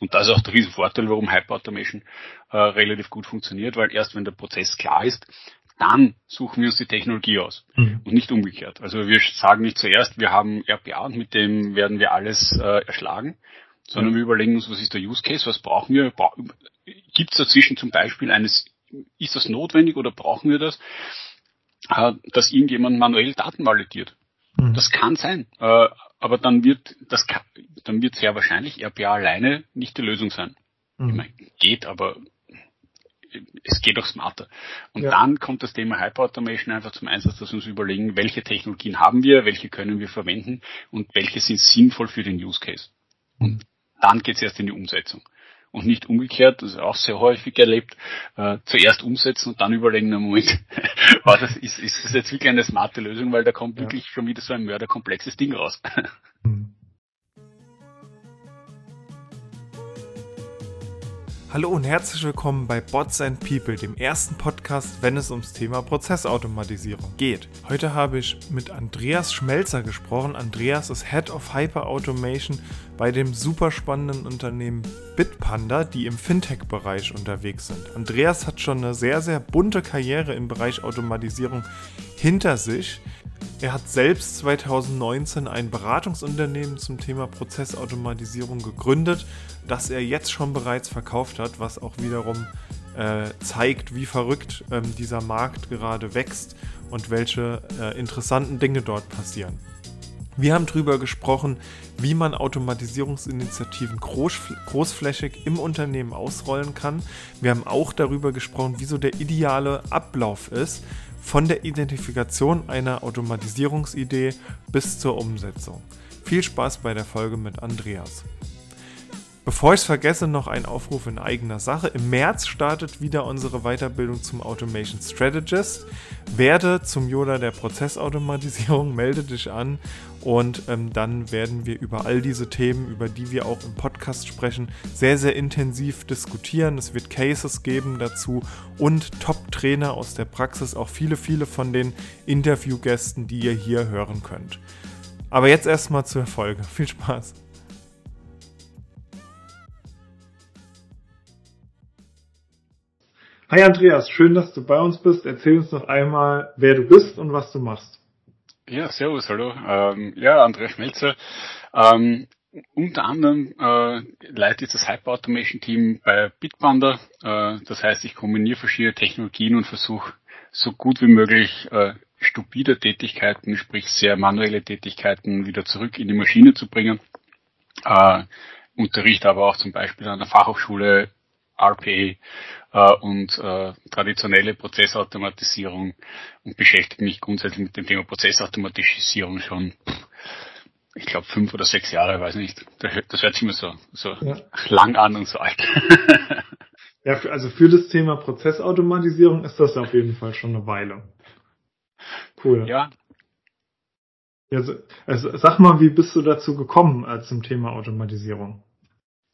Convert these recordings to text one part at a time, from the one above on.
Und das ist auch der Riesenvorteil, warum Hyperautomation äh, relativ gut funktioniert, weil erst wenn der Prozess klar ist, dann suchen wir uns die Technologie aus mhm. und nicht umgekehrt. Also wir sagen nicht zuerst, wir haben RPA und mit dem werden wir alles äh, erschlagen, sondern mhm. wir überlegen uns, was ist der Use Case, was brauchen wir, Bra gibt es dazwischen zum Beispiel eines, ist das notwendig oder brauchen wir das, äh, dass irgendjemand manuell Daten validiert. Mhm. Das kann sein, äh, aber dann wird das dann wird sehr wahrscheinlich RPA alleine nicht die Lösung sein. Mhm. Ich meine, geht, aber es geht auch smarter. Und ja. dann kommt das Thema Hyperautomation einfach zum Einsatz, dass wir uns überlegen, welche Technologien haben wir, welche können wir verwenden und welche sind sinnvoll für den Use Case. Und dann geht es erst in die Umsetzung. Und nicht umgekehrt, das ist auch sehr häufig erlebt, äh, zuerst umsetzen und dann überlegen, na Moment, war das, ist, ist das jetzt wirklich eine smarte Lösung, weil da kommt ja. wirklich schon wieder so ein mörderkomplexes Ding raus. Mhm. Hallo und herzlich willkommen bei Bots and People, dem ersten Podcast, wenn es ums Thema Prozessautomatisierung geht. Heute habe ich mit Andreas Schmelzer gesprochen. Andreas ist Head of Hyper Automation bei dem super spannenden Unternehmen Bitpanda, die im Fintech-Bereich unterwegs sind. Andreas hat schon eine sehr, sehr bunte Karriere im Bereich Automatisierung hinter sich. Er hat selbst 2019 ein Beratungsunternehmen zum Thema Prozessautomatisierung gegründet, das er jetzt schon bereits verkauft hat, was auch wiederum äh, zeigt, wie verrückt ähm, dieser Markt gerade wächst und welche äh, interessanten Dinge dort passieren. Wir haben darüber gesprochen, wie man Automatisierungsinitiativen groß, großflächig im Unternehmen ausrollen kann. Wir haben auch darüber gesprochen, wieso der ideale Ablauf ist, von der Identifikation einer Automatisierungsidee bis zur Umsetzung. Viel Spaß bei der Folge mit Andreas. Bevor ich es vergesse, noch ein Aufruf in eigener Sache. Im März startet wieder unsere Weiterbildung zum Automation Strategist. Werde zum Yoda der Prozessautomatisierung, melde dich an und ähm, dann werden wir über all diese Themen, über die wir auch im Podcast sprechen, sehr, sehr intensiv diskutieren. Es wird Cases geben dazu und Top-Trainer aus der Praxis, auch viele, viele von den Interviewgästen, die ihr hier hören könnt. Aber jetzt erstmal zur Folge. Viel Spaß! Hi Andreas, schön, dass du bei uns bist. Erzähl uns noch einmal, wer du bist und was du machst. Ja, servus, hallo. Ähm, ja, Andreas Schmelzer. Ähm, unter anderem äh, leite ich das Hyper Automation Team bei Bitpanda. Äh, das heißt, ich kombiniere verschiedene Technologien und versuche so gut wie möglich äh, stupide Tätigkeiten, sprich sehr manuelle Tätigkeiten wieder zurück in die Maschine zu bringen. Äh, unterrichte aber auch zum Beispiel an der Fachhochschule RPA äh, und äh, traditionelle Prozessautomatisierung und beschäftige mich grundsätzlich mit dem Thema Prozessautomatisierung schon, ich glaube, fünf oder sechs Jahre, weiß nicht. Das hört sich immer so, so ja. lang an und so alt. ja, also für das Thema Prozessautomatisierung ist das auf jeden Fall schon eine Weile. Cool. Ja. ja also, sag mal, wie bist du dazu gekommen äh, zum Thema Automatisierung?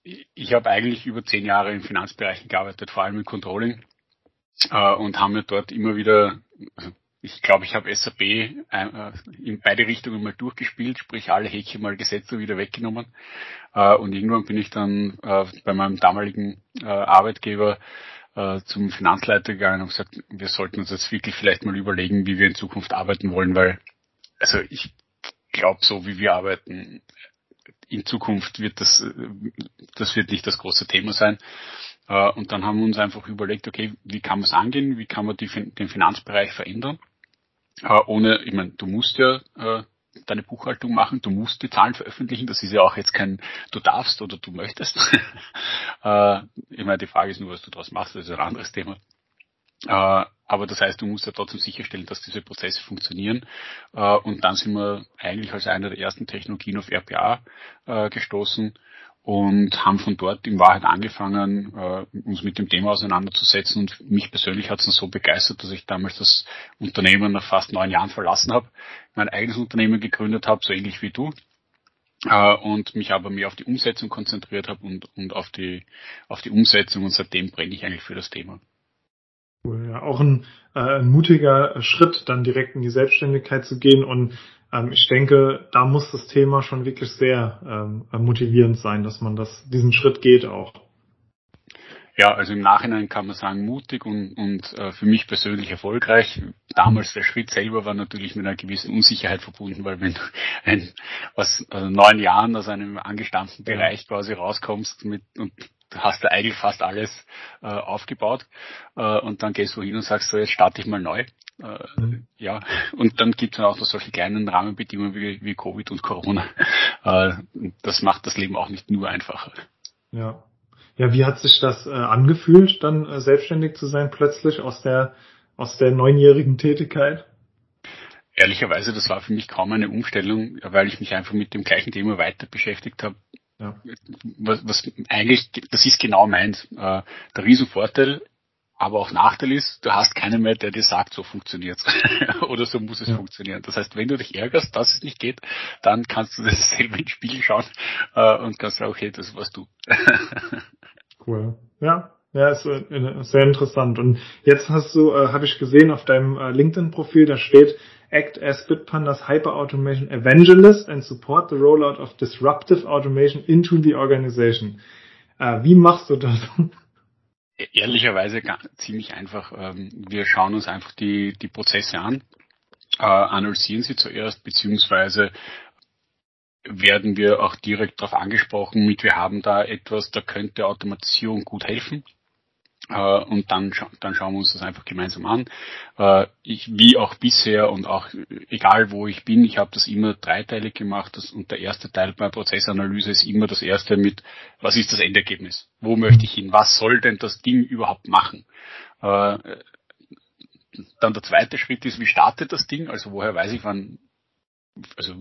Ich habe eigentlich über zehn Jahre in Finanzbereichen gearbeitet, vor allem im Controlling äh, und haben mir dort immer wieder, also ich glaube, ich habe SAP äh, in beide Richtungen mal durchgespielt, sprich alle Häkchen mal gesetzt und wieder weggenommen. Äh, und irgendwann bin ich dann äh, bei meinem damaligen äh, Arbeitgeber äh, zum Finanzleiter gegangen und gesagt, wir sollten uns jetzt wirklich vielleicht mal überlegen, wie wir in Zukunft arbeiten wollen, weil also ich glaube, so wie wir arbeiten, in Zukunft wird das, das wird nicht das große Thema sein. Äh, und dann haben wir uns einfach überlegt, okay, wie kann man es angehen, wie kann man die, den Finanzbereich verändern, äh, ohne, ich meine, du musst ja äh, deine Buchhaltung machen, du musst die Zahlen veröffentlichen, das ist ja auch jetzt kein, du darfst oder du möchtest. ich meine, die Frage ist nur, was du daraus machst, das ist ein anderes Thema. Äh, aber das heißt, du musst ja trotzdem sicherstellen, dass diese Prozesse funktionieren. Äh, und dann sind wir eigentlich als einer der ersten Technologien auf RPA äh, gestoßen und haben von dort in Wahrheit angefangen, uns mit dem Thema auseinanderzusetzen. Und mich persönlich hat es dann so begeistert, dass ich damals das Unternehmen nach fast neun Jahren verlassen habe, mein eigenes Unternehmen gegründet habe, so ähnlich wie du. und mich aber mehr auf die Umsetzung konzentriert habe und, und auf die auf die Umsetzung und seitdem brenne ich eigentlich für das Thema. Cool, ja. Auch ein, äh, ein mutiger Schritt, dann direkt in die Selbstständigkeit zu gehen und ähm, ich denke, da muss das Thema schon wirklich sehr ähm, motivierend sein, dass man das, diesen Schritt geht auch. Ja, also im Nachhinein kann man sagen, mutig und, und äh, für mich persönlich erfolgreich. Damals der Schritt selber war natürlich mit einer gewissen Unsicherheit verbunden, weil wenn du ein, aus also neun Jahren aus einem angestammten Bereich quasi rauskommst mit und hast du eigentlich fast alles äh, aufgebaut äh, und dann gehst du hin und sagst so, jetzt starte ich mal neu. Äh, mhm. Ja, und dann gibt es auch noch solche kleinen Rahmenbedingungen wie, wie Covid und Corona. Äh, das macht das Leben auch nicht nur einfacher. Ja. Ja, wie hat sich das äh, angefühlt, dann äh, selbstständig zu sein, plötzlich aus der, aus der neunjährigen Tätigkeit? Ehrlicherweise, das war für mich kaum eine Umstellung, weil ich mich einfach mit dem gleichen Thema weiter beschäftigt habe. Ja. Was, was eigentlich, das ist genau meins. Äh, der Riesenvorteil, aber auch Nachteil ist, du hast keinen mehr, der dir sagt, so funktioniert's oder so muss es ja. funktionieren. Das heißt, wenn du dich ärgerst, dass es nicht geht, dann kannst du das selber ins Spiegel schauen äh, und kannst sagen, okay, das warst du. cool. Ja, ja, ist äh, sehr interessant. Und jetzt hast du, äh, habe ich gesehen auf deinem äh, LinkedIn-Profil, da steht, act as Bitpandas Hyper Automation Evangelist and support the rollout of disruptive automation into the organization. Äh, wie machst du das? Ehrlicherweise ziemlich einfach. Ähm, wir schauen uns einfach die, die Prozesse an, äh, analysieren sie zuerst, beziehungsweise werden wir auch direkt darauf angesprochen mit, wir haben da etwas, da könnte Automatisierung gut helfen. Äh, und dann, dann schauen wir uns das einfach gemeinsam an. Äh, ich, wie auch bisher und auch egal wo ich bin, ich habe das immer dreiteilig gemacht das, und der erste Teil bei Prozessanalyse ist immer das erste mit, was ist das Endergebnis? Wo möchte ich hin? Was soll denn das Ding überhaupt machen? Äh, dann der zweite Schritt ist, wie startet das Ding? Also woher weiß ich, wann, also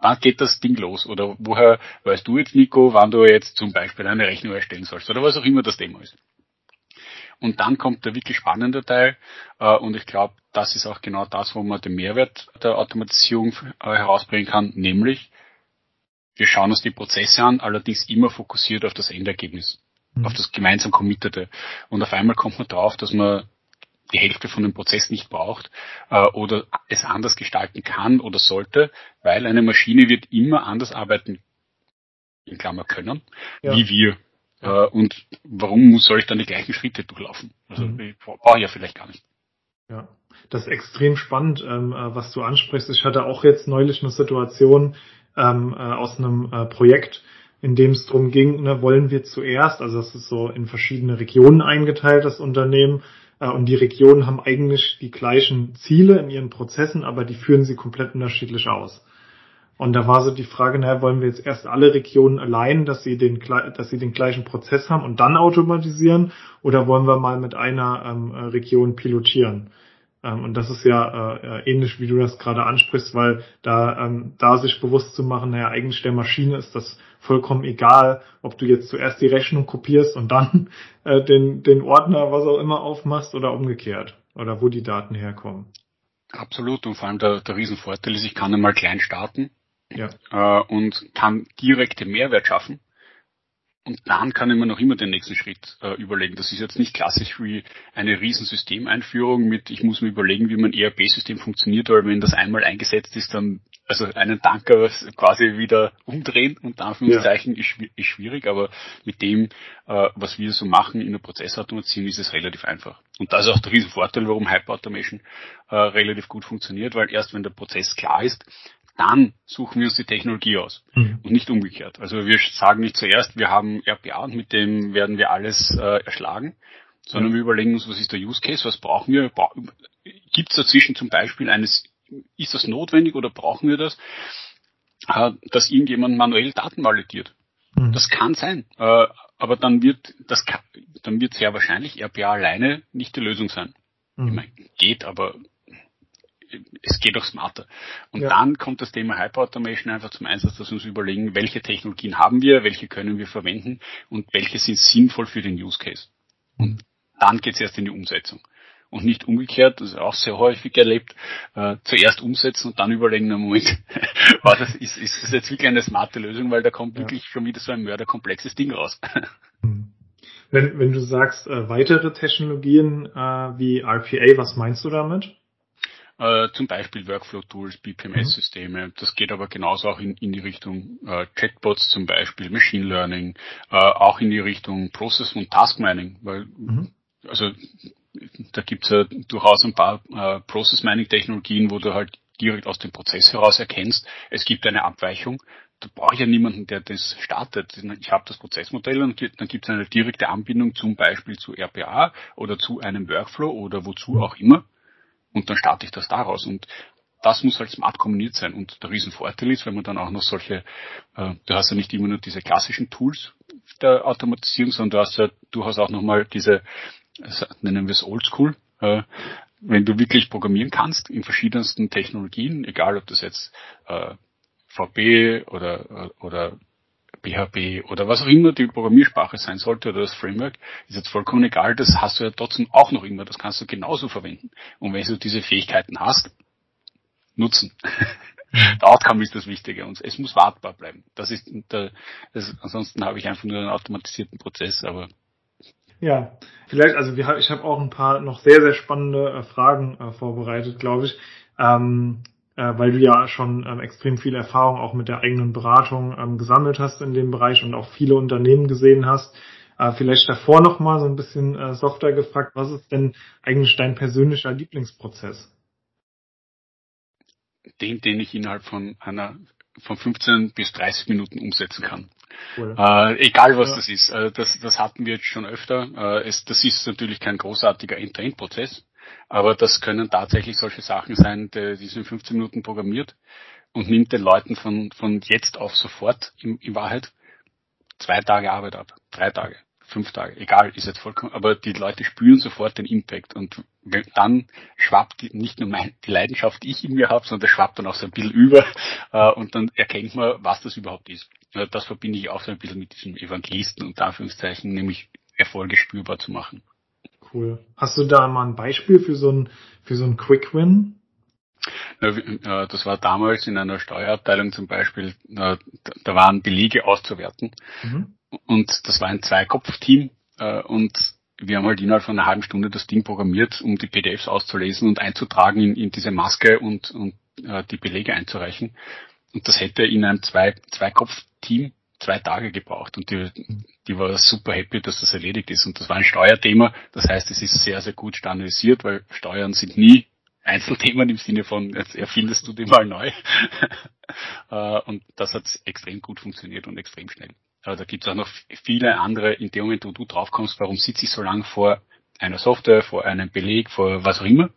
wann geht das Ding los? Oder woher weißt du jetzt, Nico, wann du jetzt zum Beispiel eine Rechnung erstellen sollst? Oder was auch immer das Thema ist. Und dann kommt der wirklich spannende Teil. Äh, und ich glaube, das ist auch genau das, wo man den Mehrwert der Automatisierung äh, herausbringen kann, nämlich wir schauen uns die Prozesse an, allerdings immer fokussiert auf das Endergebnis, mhm. auf das gemeinsam Committete. Und auf einmal kommt man drauf, dass man die Hälfte von dem Prozess nicht braucht äh, oder es anders gestalten kann oder sollte, weil eine Maschine wird immer anders arbeiten, in Klammer können, ja. wie wir. Äh, und warum soll ich dann die gleichen Schritte durchlaufen? Also mhm. ich brauche ja vielleicht gar nicht. Ja, das ist extrem spannend, ähm, äh, was du ansprichst. Ich hatte auch jetzt neulich eine Situation ähm, äh, aus einem äh, Projekt, in dem es darum ging, ne, wollen wir zuerst, also das ist so in verschiedene Regionen eingeteilt, das Unternehmen, äh, und die Regionen haben eigentlich die gleichen Ziele in ihren Prozessen, aber die führen sie komplett unterschiedlich aus. Und da war so die Frage, naja, wollen wir jetzt erst alle Regionen allein, dass sie den, dass sie den gleichen Prozess haben und dann automatisieren, oder wollen wir mal mit einer ähm, Region pilotieren? Ähm, und das ist ja äh, ähnlich, wie du das gerade ansprichst, weil da, ähm, da sich bewusst zu machen, naja, eigentlich der Maschine ist das vollkommen egal, ob du jetzt zuerst die Rechnung kopierst und dann äh, den, den Ordner, was auch immer, aufmachst oder umgekehrt, oder wo die Daten herkommen. Absolut, und vor allem der, der Riesenvorteil ist, ich kann einmal klein starten ja. äh, und kann direkte Mehrwert schaffen. Und dann kann ich mir noch immer den nächsten Schritt äh, überlegen. Das ist jetzt nicht klassisch wie eine Riesensystemeinführung mit, ich muss mir überlegen, wie mein ERP-System funktioniert, weil wenn das einmal eingesetzt ist, dann also einen Tanker quasi wieder umdrehen und Anführungszeichen ja. ist, ist, schwierig, aber mit dem, äh, was wir so machen in der Prozessautomation, ist es relativ einfach. Und das ist auch der Riesenvorteil, warum Hyperautomation äh, relativ gut funktioniert, weil erst wenn der Prozess klar ist, dann suchen wir uns die Technologie aus mhm. und nicht umgekehrt. Also wir sagen nicht zuerst, wir haben RPA und mit dem werden wir alles äh, erschlagen, sondern mhm. wir überlegen uns, was ist der Use Case, was brauchen wir, Bra gibt es dazwischen zum Beispiel eines, ist das notwendig oder brauchen wir das, äh, dass irgendjemand manuell Daten validiert. Mhm. Das kann sein, äh, aber dann wird das dann wird sehr wahrscheinlich RPA alleine nicht die Lösung sein. Ich mhm. meine, geht, aber es geht auch smarter. Und ja. dann kommt das Thema Hyperautomation einfach zum Einsatz, dass wir uns überlegen, welche Technologien haben wir, welche können wir verwenden und welche sind sinnvoll für den Use Case. Und dann geht es erst in die Umsetzung. Und nicht umgekehrt, das ist auch sehr häufig erlebt, äh, zuerst umsetzen und dann überlegen, na Moment, war das, ist, ist das jetzt wirklich eine smarte Lösung, weil da kommt ja. wirklich schon wieder so ein mörderkomplexes Ding raus. Hm. Wenn, wenn du sagst, äh, weitere Technologien äh, wie RPA, was meinst du damit? Äh, zum Beispiel Workflow-Tools, BPMS-Systeme. Mhm. Das geht aber genauso auch in, in die Richtung äh, Chatbots zum Beispiel, Machine Learning, äh, auch in die Richtung Process- und Task-Mining, weil mhm. also da gibt's ja durchaus ein paar äh, Process-Mining-Technologien, wo du halt direkt aus dem Prozess heraus erkennst, es gibt eine Abweichung. Da brauche ich ja niemanden, der das startet. Ich habe das Prozessmodell und dann gibt es eine direkte Anbindung zum Beispiel zu RPA oder zu einem Workflow oder wozu auch immer. Und dann starte ich das daraus. Und das muss halt smart kommuniziert sein. Und der Riesenvorteil ist, wenn man dann auch noch solche, äh, du hast ja nicht immer nur diese klassischen Tools der Automatisierung, sondern du hast ja durchaus auch nochmal diese, nennen wir es Oldschool, äh, wenn du wirklich programmieren kannst in verschiedensten Technologien, egal ob das jetzt äh, VB oder, oder PHP oder was auch immer die Programmiersprache sein sollte oder das Framework, ist jetzt vollkommen egal, das hast du ja trotzdem auch noch immer, das kannst du genauso verwenden. Und wenn du diese Fähigkeiten hast, nutzen. der Outcome ist das Wichtige und es muss wartbar bleiben. Das ist der, das, ansonsten habe ich einfach nur einen automatisierten Prozess, aber ja, vielleicht, also wir, ich habe auch ein paar noch sehr, sehr spannende äh, Fragen äh, vorbereitet, glaube ich. Ähm, äh, weil du ja schon ähm, extrem viel Erfahrung auch mit der eigenen Beratung ähm, gesammelt hast in dem Bereich und auch viele Unternehmen gesehen hast. Äh, vielleicht davor noch mal so ein bisschen äh, softer gefragt, was ist denn eigentlich dein persönlicher Lieblingsprozess? Den, den ich innerhalb von einer von 15 bis 30 Minuten umsetzen kann. Cool. Äh, egal was ja. das ist. Äh, das, das hatten wir jetzt schon öfter. Äh, es, das ist natürlich kein großartiger End-to-End-Prozess. Aber das können tatsächlich solche Sachen sein, die, die sind 15 Minuten programmiert und nimmt den Leuten von, von jetzt auf sofort in, in Wahrheit zwei Tage Arbeit ab, drei Tage, fünf Tage, egal, ist jetzt vollkommen, aber die Leute spüren sofort den Impact und dann schwappt nicht nur mein, die Leidenschaft, die ich in mir habe, sondern das schwappt dann auch so ein bisschen über äh, und dann erkennt man, was das überhaupt ist. Das verbinde ich auch so ein bisschen mit diesem Evangelisten und Anführungszeichen, nämlich Erfolge spürbar zu machen cool. Hast du da mal ein Beispiel für so ein, für so ein Quick Win? Das war damals in einer Steuerabteilung zum Beispiel, da waren Belege auszuwerten. Mhm. Und das war ein Zweikopf-Team. Äh, und wir haben halt innerhalb von einer halben Stunde das Ding programmiert, um die PDFs auszulesen und einzutragen in, in diese Maske und, und äh, die Belege einzureichen. Und das hätte in einem Zwei, Zweikopf-Team zwei Tage gebraucht und die, die war super happy, dass das erledigt ist. Und das war ein Steuerthema, das heißt, es ist sehr, sehr gut standardisiert, weil Steuern sind nie Einzelthemen im Sinne von, jetzt erfindest du die mal neu. Äh, und das hat extrem gut funktioniert und extrem schnell. Aber da gibt es auch noch viele andere, in dem Moment, wo du draufkommst, warum sitze ich so lange vor einer Software, vor einem Beleg, vor was auch immer.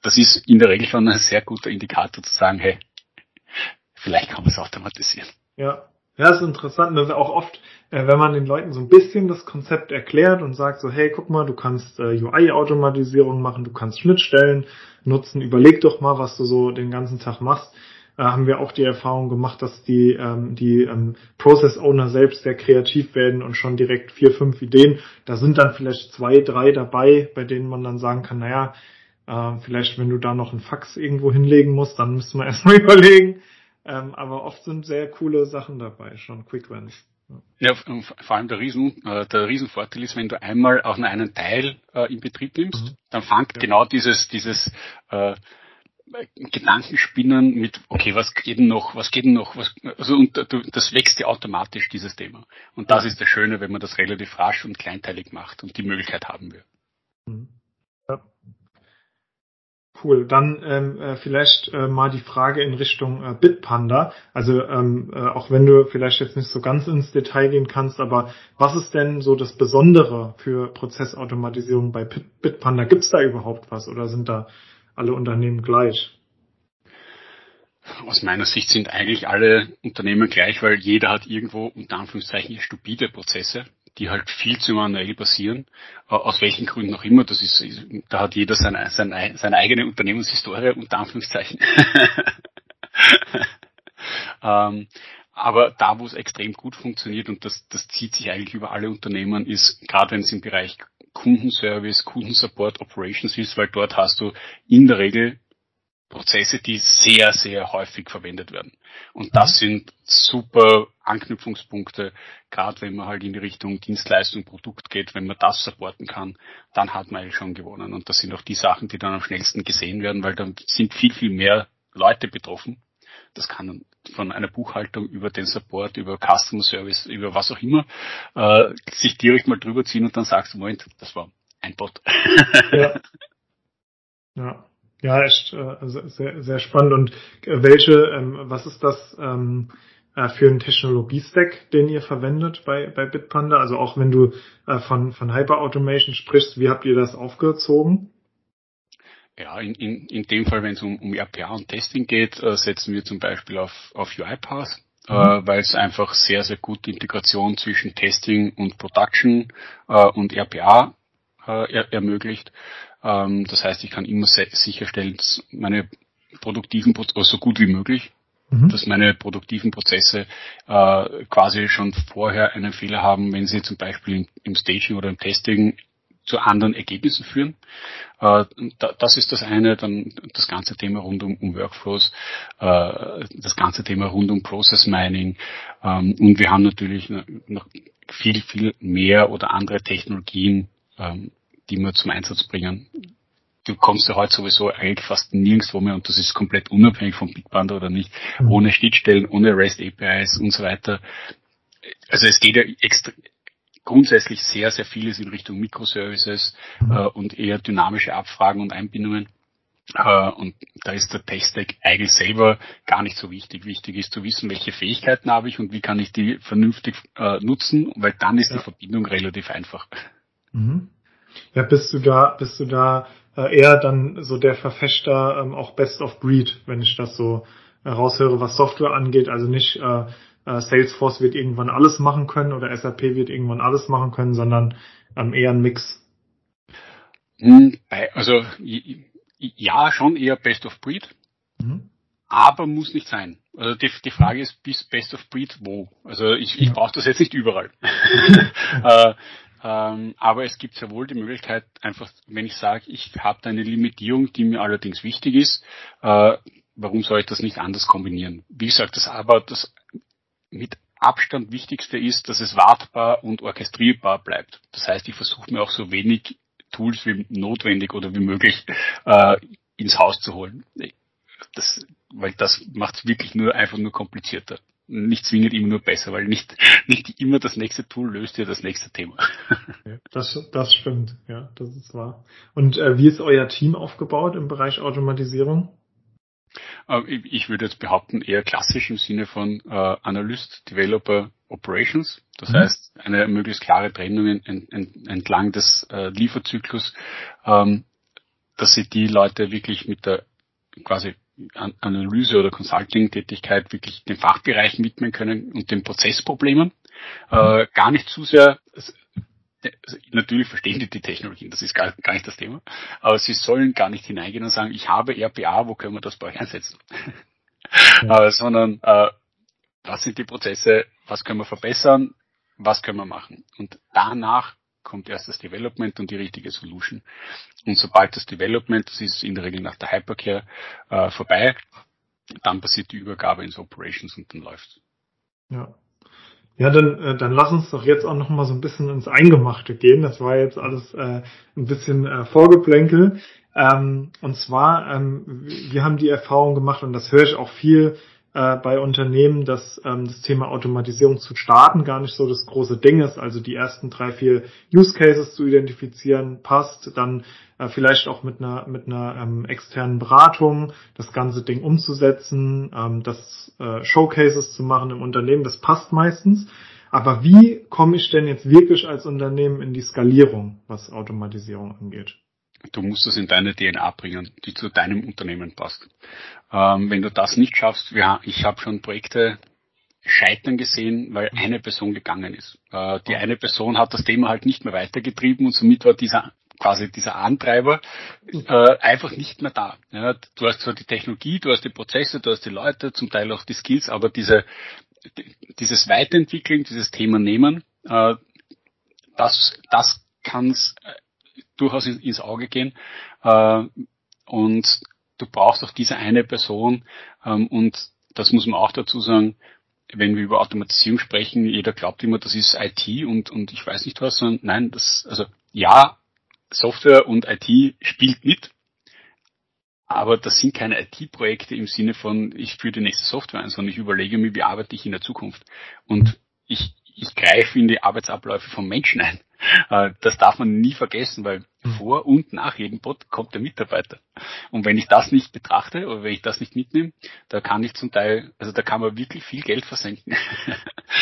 Das ist in der Regel schon ein sehr guter Indikator zu sagen, hey, vielleicht kann man es automatisieren. Ja, ja, ist interessant. Das ist auch oft, äh, wenn man den Leuten so ein bisschen das Konzept erklärt und sagt so, hey, guck mal, du kannst äh, UI-Automatisierung machen, du kannst Schnittstellen nutzen, überleg doch mal, was du so den ganzen Tag machst. Äh, haben wir auch die Erfahrung gemacht, dass die, ähm, die ähm, Process Owner selbst sehr kreativ werden und schon direkt vier, fünf Ideen. Da sind dann vielleicht zwei, drei dabei, bei denen man dann sagen kann, naja, äh, vielleicht wenn du da noch ein Fax irgendwo hinlegen musst, dann müssen wir erstmal überlegen. Ähm, aber oft sind sehr coole Sachen dabei, schon Quick Wins. Ja, vor allem der Riesen, äh, der Riesenvorteil ist, wenn du einmal auch nur einen Teil äh, in Betrieb nimmst, mhm. dann fängt ja. genau dieses, dieses äh, Gedankenspinnen mit, okay, was geht denn noch, was geht denn noch, was, also und du, das wächst ja automatisch, dieses Thema. Und das ist das Schöne, wenn man das relativ rasch und kleinteilig macht und die Möglichkeit haben wir. Mhm. Ja. Cool. Dann ähm, äh, vielleicht äh, mal die Frage in Richtung äh, Bitpanda. Also ähm, äh, auch wenn du vielleicht jetzt nicht so ganz ins Detail gehen kannst, aber was ist denn so das Besondere für Prozessautomatisierung bei Bitpanda? Gibt es da überhaupt was oder sind da alle Unternehmen gleich? Aus meiner Sicht sind eigentlich alle Unternehmen gleich, weil jeder hat irgendwo unter Anführungszeichen stupide Prozesse die halt viel zu manuell basieren, äh, aus welchen Gründen auch immer. Das ist, da hat jeder seine, seine, seine eigene Unternehmenshistorie unter Anführungszeichen. ähm, aber da, wo es extrem gut funktioniert und das, das zieht sich eigentlich über alle Unternehmen, ist gerade wenn es im Bereich Kundenservice, Kundensupport, Operations ist, weil dort hast du in der Regel Prozesse, die sehr, sehr häufig verwendet werden. Und das mhm. sind super Anknüpfungspunkte, gerade wenn man halt in die Richtung Dienstleistung, Produkt geht, wenn man das supporten kann, dann hat man eigentlich schon gewonnen. Und das sind auch die Sachen, die dann am schnellsten gesehen werden, weil dann sind viel, viel mehr Leute betroffen. Das kann von einer Buchhaltung über den Support, über Customer Service, über was auch immer, äh, sich direkt mal drüber ziehen und dann sagst du, Moment, das war ein Bot. Ja. ja. Ja, echt äh, sehr, sehr spannend. Und äh, welche, ähm, was ist das ähm, äh, für ein Technologiestack, den ihr verwendet bei, bei Bitpanda? Also auch wenn du äh, von, von Hyper-Automation sprichst, wie habt ihr das aufgezogen? Ja, in, in, in dem Fall, wenn es um, um RPA und Testing geht, äh, setzen wir zum Beispiel auf, auf UiPath, äh, mhm. äh, weil es einfach sehr, sehr gute Integration zwischen Testing und Production äh, und RPA äh, er, ermöglicht. Ähm, das heißt, ich kann immer sicherstellen, dass meine produktiven Prozesse so gut wie möglich, mhm. dass meine produktiven Prozesse äh, quasi schon vorher einen Fehler haben, wenn sie zum Beispiel im Staging oder im Testing zu anderen Ergebnissen führen. Äh, das ist das eine, dann das ganze Thema rund um, um Workflows, äh, das ganze Thema rund um Process Mining ähm, und wir haben natürlich noch viel, viel mehr oder andere Technologien, ähm, die wir zum Einsatz bringen. Du kommst ja heute sowieso eigentlich fast nirgendwo mehr und das ist komplett unabhängig vom Bitpanda oder nicht, mhm. ohne Schnittstellen, ohne REST APIs und so weiter. Also es geht ja extra, grundsätzlich sehr, sehr vieles in Richtung Microservices mhm. äh, und eher dynamische Abfragen und Einbindungen. Uh, und da ist der Tech-Stack eigentlich selber gar nicht so wichtig. Wichtig ist zu wissen, welche Fähigkeiten habe ich und wie kann ich die vernünftig uh, nutzen, weil dann ist ja. die Verbindung relativ einfach. Mhm. Ja, bist du da, bist du da äh, eher dann so der Verfechter ähm, auch Best of Breed, wenn ich das so heraushöre, was Software angeht, also nicht äh, äh, Salesforce wird irgendwann alles machen können oder SAP wird irgendwann alles machen können, sondern ähm, eher ein Mix. Hm, also ja, schon eher Best of Breed, mhm. aber muss nicht sein. Also die, die Frage ist, bis Best of Breed wo? Also ich, ich brauche das jetzt nicht überall. äh, ähm, aber es gibt sehr wohl die Möglichkeit, einfach, wenn ich sage, ich habe da eine Limitierung, die mir allerdings wichtig ist, äh, warum soll ich das nicht anders kombinieren? Wie gesagt, das aber das mit Abstand wichtigste ist, dass es wartbar und orchestrierbar bleibt. Das heißt, ich versuche mir auch so wenig Tools wie notwendig oder wie möglich äh, ins Haus zu holen. Das, weil das macht es wirklich nur einfach nur komplizierter nicht zwingend immer nur besser, weil nicht, nicht immer das nächste Tool löst ja das nächste Thema. Das, das stimmt, ja, das ist wahr. Und äh, wie ist euer Team aufgebaut im Bereich Automatisierung? Äh, ich würde jetzt behaupten, eher klassisch im Sinne von äh, Analyst, Developer, Operations. Das mhm. heißt, eine möglichst klare Trennung ent, ent, entlang des äh, Lieferzyklus, ähm, dass sie die Leute wirklich mit der quasi Analyse oder Consulting-Tätigkeit wirklich den Fachbereichen widmen können und den Prozessproblemen. Äh, gar nicht zu sehr, also, natürlich verstehen die die Technologien, das ist gar, gar nicht das Thema, aber sie sollen gar nicht hineingehen und sagen, ich habe RPA, wo können wir das bei euch einsetzen? Ja. äh, sondern äh, was sind die Prozesse, was können wir verbessern, was können wir machen? Und danach kommt erst das Development und die richtige Solution. Und sobald das Development, das ist in der Regel nach der Hypercare äh, vorbei, dann passiert die Übergabe ins Operations und dann läuft Ja. Ja, dann, äh, dann lass uns doch jetzt auch noch mal so ein bisschen ins Eingemachte gehen. Das war jetzt alles äh, ein bisschen äh, Vorgeplänkel. Ähm, und zwar, ähm, wir haben die Erfahrung gemacht, und das höre ich auch viel äh, bei Unternehmen, dass ähm, das Thema Automatisierung zu starten gar nicht so das große Ding ist. Also die ersten drei, vier Use Cases zu identifizieren, passt, dann äh, vielleicht auch mit einer mit einer ähm, externen Beratung das ganze Ding umzusetzen, ähm, das äh, Showcases zu machen im Unternehmen, das passt meistens. Aber wie komme ich denn jetzt wirklich als Unternehmen in die Skalierung, was Automatisierung angeht? Du musst das in deine DNA bringen, die zu deinem Unternehmen passt. Ähm, wenn du das nicht schaffst, ja, ich habe schon Projekte scheitern gesehen, weil eine Person gegangen ist. Äh, die eine Person hat das Thema halt nicht mehr weitergetrieben und somit war dieser quasi dieser Antreiber äh, einfach nicht mehr da. Ja, du hast zwar die Technologie, du hast die Prozesse, du hast die Leute, zum Teil auch die Skills, aber diese, dieses Weiterentwickeln, dieses Thema nehmen, äh, das, das kann es durchaus ins Auge gehen. Äh, und du brauchst auch diese eine Person ähm, und das muss man auch dazu sagen, wenn wir über Automatisierung sprechen, jeder glaubt immer, das ist IT und, und ich weiß nicht was, sondern nein, das, also ja, Software und IT spielt mit, aber das sind keine IT-Projekte im Sinne von, ich führe die nächste Software ein, sondern ich überlege mir, wie arbeite ich in der Zukunft. Und ich, ich greife in die Arbeitsabläufe von Menschen ein. Äh, das darf man nie vergessen, weil hm. vor und nach jedem Bot kommt der Mitarbeiter. Und wenn ich das nicht betrachte oder wenn ich das nicht mitnehme, da kann ich zum Teil, also da kann man wirklich viel Geld versenken.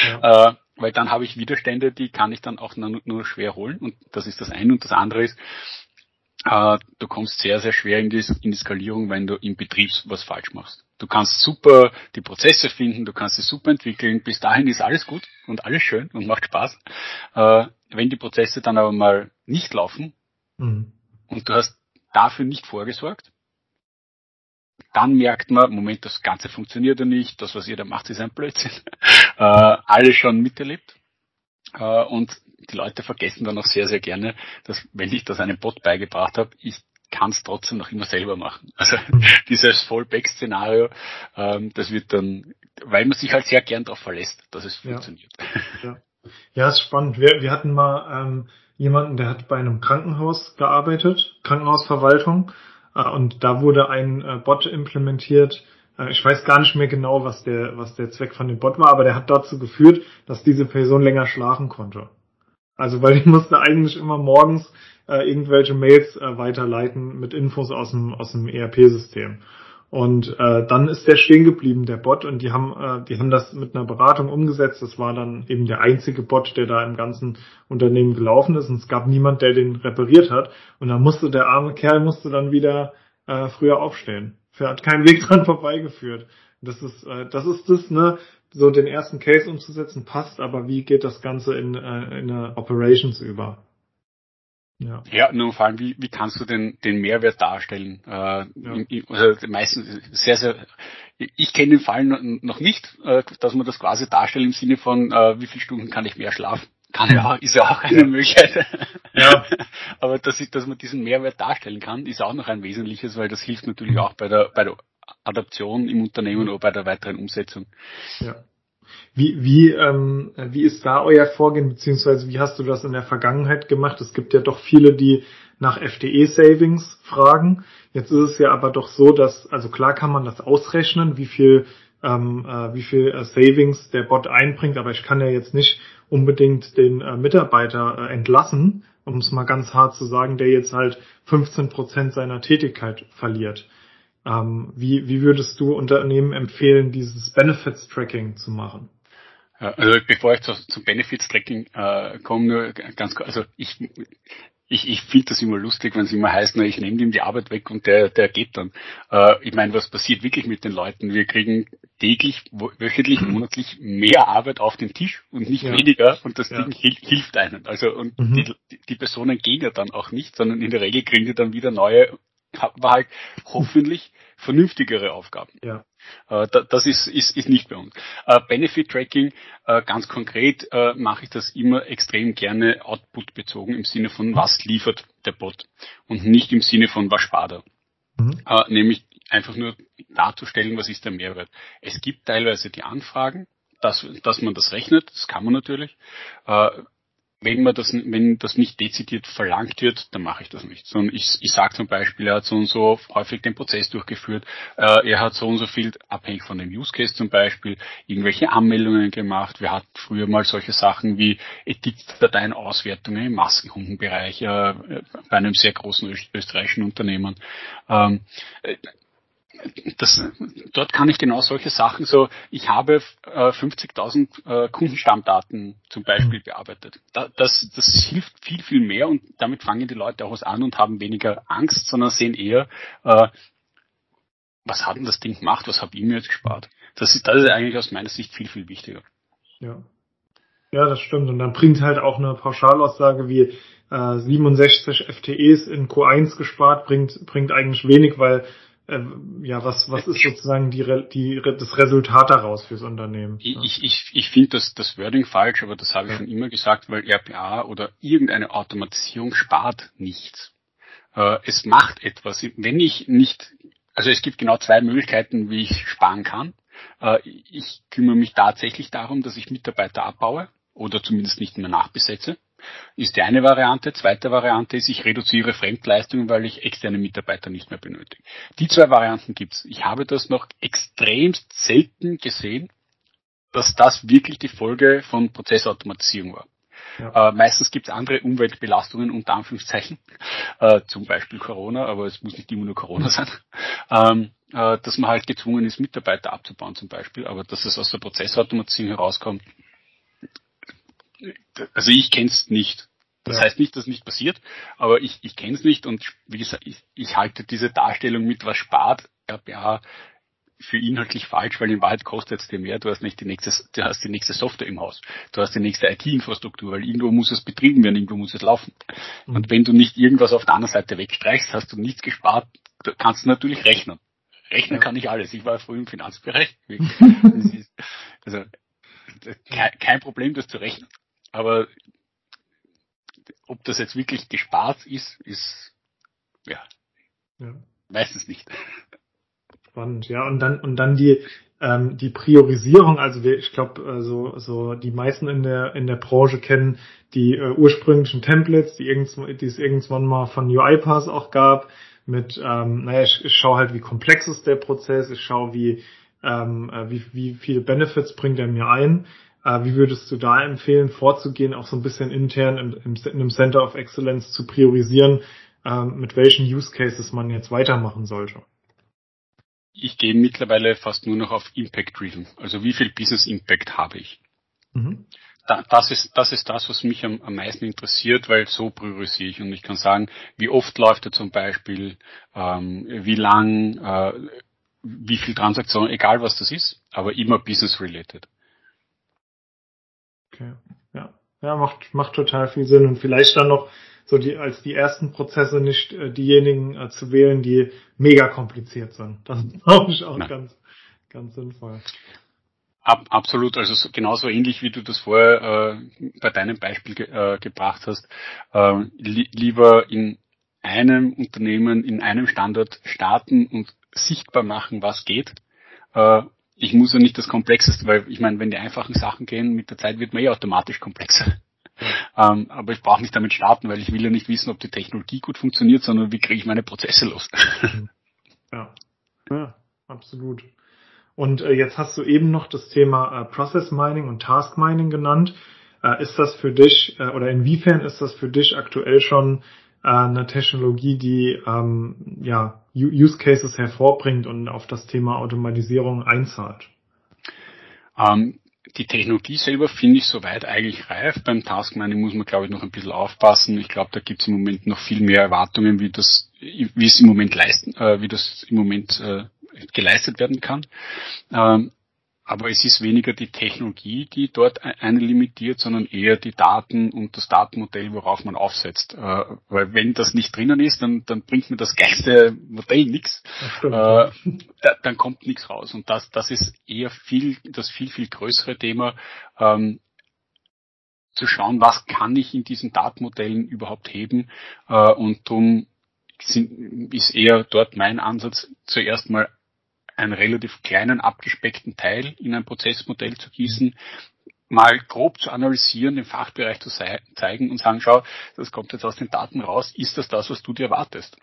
Ja. Äh, weil dann habe ich Widerstände, die kann ich dann auch nur, schwer holen. Und das ist das eine. Und das andere ist, äh, du kommst sehr, sehr schwer in die, in die Skalierung, wenn du im Betrieb was falsch machst. Du kannst super die Prozesse finden, du kannst sie super entwickeln, bis dahin ist alles gut und alles schön und macht Spaß. Äh, wenn die Prozesse dann aber mal nicht laufen mhm. und du hast dafür nicht vorgesorgt, dann merkt man, Moment, das Ganze funktioniert ja nicht, das, was ihr da macht, ist ein Blödsinn. äh, alles schon miterlebt. Äh, und die Leute vergessen dann auch sehr, sehr gerne, dass wenn ich das einem Bot beigebracht habe, ich kann es trotzdem noch immer selber machen. Also mhm. dieses Fallback-Szenario, ähm, das wird dann, weil man sich halt sehr gern darauf verlässt, dass es funktioniert. Ja, ja ist spannend. Wir, wir hatten mal ähm, jemanden, der hat bei einem Krankenhaus gearbeitet, Krankenhausverwaltung, äh, und da wurde ein äh, Bot implementiert, äh, ich weiß gar nicht mehr genau, was der, was der Zweck von dem Bot war, aber der hat dazu geführt, dass diese Person länger schlafen konnte. Also weil ich musste eigentlich immer morgens äh, irgendwelche Mails äh, weiterleiten mit Infos aus dem, aus dem ERP-System. Und äh, dann ist der stehen geblieben, der Bot, und die haben, äh, die haben das mit einer Beratung umgesetzt. Das war dann eben der einzige Bot, der da im ganzen Unternehmen gelaufen ist. Und es gab niemand, der den repariert hat. Und dann musste der arme Kerl musste dann wieder äh, früher aufstehen. Er hat keinen Weg dran vorbeigeführt. Das ist, äh, das ist das, ne? so den ersten Case umzusetzen passt, aber wie geht das Ganze in, äh, in eine Operations über? Ja. ja, nur vor allem, wie, wie kannst du den, den Mehrwert darstellen? Äh, ja. in, also meistens sehr, sehr, ich kenne den Fall noch nicht, äh, dass man das quasi darstellt im Sinne von, äh, wie viele Stunden kann ich mehr schlafen? Kann ja, ist ja auch eine. Möglichkeit. Ja. Aber dass, ich, dass man diesen Mehrwert darstellen kann, ist auch noch ein wesentliches, weil das hilft natürlich auch bei der, bei der Adaption im Unternehmen oder bei der weiteren Umsetzung. Ja. Wie, wie, ähm, wie ist da euer Vorgehen, beziehungsweise wie hast du das in der Vergangenheit gemacht? Es gibt ja doch viele, die nach FDE-Savings fragen. Jetzt ist es ja aber doch so, dass, also klar kann man das ausrechnen, wie viel, ähm, äh, wie viel äh, Savings der Bot einbringt, aber ich kann ja jetzt nicht unbedingt den äh, Mitarbeiter äh, entlassen, um es mal ganz hart zu sagen, der jetzt halt 15 Prozent seiner Tätigkeit verliert. Ähm, wie, wie würdest du Unternehmen empfehlen, dieses Benefits Tracking zu machen? Also bevor ich zu, zum Benefits Tracking äh, komme, nur ganz kurz, also ich ich, ich finde das immer lustig, wenn es immer heißt, na, ich nehme ihm die Arbeit weg und der, der geht dann. Äh, ich meine, was passiert wirklich mit den Leuten? Wir kriegen täglich, wöchentlich, monatlich mehr Arbeit auf den Tisch und nicht ja. weniger und das ja. Ding hilft, hilft einem. Also und mhm. die, die Personen gehen ja dann auch nicht, sondern in der Regel kriegen die dann wieder neue war halt hoffentlich vernünftigere Aufgaben. Ja. Äh, das ist, ist, ist nicht bei uns. Äh, Benefit Tracking, äh, ganz konkret mache ich das immer extrem gerne Output bezogen im Sinne von was liefert der Bot und nicht im Sinne von was spart er. Mhm. Nämlich einfach nur darzustellen, was ist der Mehrwert. Es gibt teilweise die Anfragen, dass, dass man das rechnet, das kann man natürlich wenn man das, wenn das nicht dezidiert verlangt wird, dann mache ich das nicht. Sondern ich, ich sage zum Beispiel, er hat so und so häufig den Prozess durchgeführt, äh, er hat so und so viel, abhängig von dem Use Case zum Beispiel, irgendwelche Anmeldungen gemacht. Wir hatten früher mal solche Sachen wie Edit-Dateien-Auswertungen im Maskenhundenbereich äh, bei einem sehr großen österreichischen Unternehmen. Ähm, das, dort kann ich genau solche Sachen so, ich habe äh, 50.000 äh, Kundenstammdaten zum Beispiel bearbeitet. Da, das, das hilft viel, viel mehr und damit fangen die Leute auch was an und haben weniger Angst, sondern sehen eher, äh, was hat denn das Ding gemacht, was habe ich mir jetzt gespart. Das ist, das ist eigentlich aus meiner Sicht viel, viel wichtiger. Ja. Ja, das stimmt. Und dann bringt halt auch eine Pauschalaussage wie äh, 67 FTEs in Q1 gespart, bringt, bringt eigentlich wenig, weil ja, was, was ist sozusagen die, die, das Resultat daraus fürs Unternehmen? Ich, ich, ich finde das, das Wording falsch, aber das habe ich ja. schon immer gesagt, weil RPA oder irgendeine Automatisierung spart nichts. Äh, es macht etwas. Wenn ich nicht Also es gibt genau zwei Möglichkeiten, wie ich sparen kann. Äh, ich kümmere mich tatsächlich darum, dass ich Mitarbeiter abbaue oder zumindest nicht mehr nachbesetze. Ist die eine Variante. Zweite Variante ist, ich reduziere Fremdleistungen, weil ich externe Mitarbeiter nicht mehr benötige. Die zwei Varianten gibt's. Ich habe das noch extremst selten gesehen, dass das wirklich die Folge von Prozessautomatisierung war. Ja. Äh, meistens gibt es andere Umweltbelastungen unter Anführungszeichen, äh, zum Beispiel Corona, aber es muss nicht immer nur Corona sein, ähm, äh, dass man halt gezwungen ist, Mitarbeiter abzubauen zum Beispiel, aber dass es aus der Prozessautomatisierung herauskommt, also ich kenne es nicht. Das ja. heißt nicht, dass es nicht passiert, aber ich, ich kenne es nicht und wie gesagt, ich, ich halte diese Darstellung mit was spart RPA für inhaltlich falsch, weil in Wahrheit kostet es dir mehr. Du hast nicht die nächste, du hast die nächste Software im Haus. Du hast die nächste IT-Infrastruktur, weil irgendwo muss es betrieben werden, irgendwo muss es laufen. Mhm. Und wenn du nicht irgendwas auf der anderen Seite wegstreichst, hast du nichts gespart, du kannst du natürlich rechnen. Rechnen ja. kann ich alles. Ich war früher im Finanzbereich. ist, also kein Problem, das zu rechnen. Aber ob das jetzt wirklich gespart ist, ist ja, ja. meistens nicht. Spannend, ja. Und dann und dann die ähm, die Priorisierung. Also ich glaube, äh, so so die meisten in der in der Branche kennen die äh, ursprünglichen Templates, die, irgendwann, die es irgendwann mal von UiPath auch gab. Mit, ähm, naja, ich, ich schaue halt, wie komplex ist der Prozess. Ich schaue, wie ähm, äh, wie wie viele Benefits bringt er mir ein. Äh, wie würdest du da empfehlen, vorzugehen, auch so ein bisschen intern im, im, in einem Center of Excellence zu priorisieren, äh, mit welchen Use Cases man jetzt weitermachen sollte? ich gehe mittlerweile fast nur noch auf Impact Driven. Also wie viel Business Impact habe ich? Mhm. Da, das, ist, das ist das, was mich am, am meisten interessiert, weil so priorisiere ich und ich kann sagen, wie oft läuft er zum Beispiel, ähm, wie lang, äh, wie viel Transaktionen, egal was das ist, aber immer business related. Okay, ja. Ja, macht, macht total viel Sinn und vielleicht dann noch so die, als die ersten Prozesse nicht äh, diejenigen äh, zu wählen, die mega kompliziert sind. Das ist, glaube ich, auch Nein. ganz, ganz sinnvoll. Ab, absolut, also so, genauso ähnlich wie du das vorher äh, bei deinem Beispiel ge, äh, gebracht hast, äh, li lieber in einem Unternehmen, in einem Standort starten und sichtbar machen, was geht. Äh, ich muss ja nicht das Komplexeste, weil ich meine, wenn die einfachen Sachen gehen, mit der Zeit wird man eh automatisch komplexer. Ähm, aber ich brauche nicht damit starten, weil ich will ja nicht wissen, ob die Technologie gut funktioniert, sondern wie kriege ich meine Prozesse los. ja. ja, absolut. Und äh, jetzt hast du eben noch das Thema äh, Process Mining und Task Mining genannt. Äh, ist das für dich äh, oder inwiefern ist das für dich aktuell schon äh, eine Technologie, die ähm, ja, Use Cases hervorbringt und auf das Thema Automatisierung einzahlt? Ähm, die Technologie selber finde ich soweit eigentlich reif. Beim Task Mining muss man, glaube ich, noch ein bisschen aufpassen. Ich glaube, da gibt es im Moment noch viel mehr Erwartungen, wie das, wie es im Moment leisten, äh, wie das im Moment äh, geleistet werden kann. Ähm, aber es ist weniger die Technologie, die dort eine limitiert, sondern eher die Daten und das Datenmodell, worauf man aufsetzt. Äh, weil wenn das nicht drinnen ist, dann, dann bringt mir das geilste Modell nichts. Äh, dann kommt nichts raus. Und das, das ist eher viel, das viel, viel größere Thema, ähm, zu schauen, was kann ich in diesen Datenmodellen überhaupt heben. Äh, und darum ist eher dort mein Ansatz, zuerst mal einen relativ kleinen, abgespeckten Teil in ein Prozessmodell zu gießen, mal grob zu analysieren, den Fachbereich zu zeigen und sagen, schau, das kommt jetzt aus den Daten raus, ist das das, was du dir erwartest?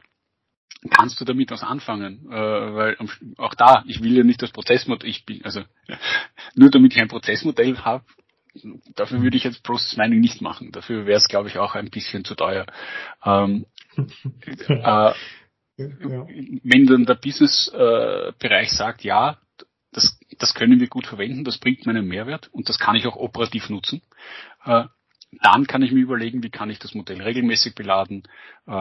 Kannst du damit was anfangen? Äh, weil auch da, ich will ja nicht das Prozessmodell, ich bin, also nur damit ich ein Prozessmodell habe, dafür würde ich jetzt Process Mining nicht machen. Dafür wäre es, glaube ich, auch ein bisschen zu teuer. Ähm, äh, wenn dann der Business-Bereich sagt, ja, das, das können wir gut verwenden, das bringt mir einen Mehrwert und das kann ich auch operativ nutzen, äh, dann kann ich mir überlegen, wie kann ich das Modell regelmäßig beladen, äh,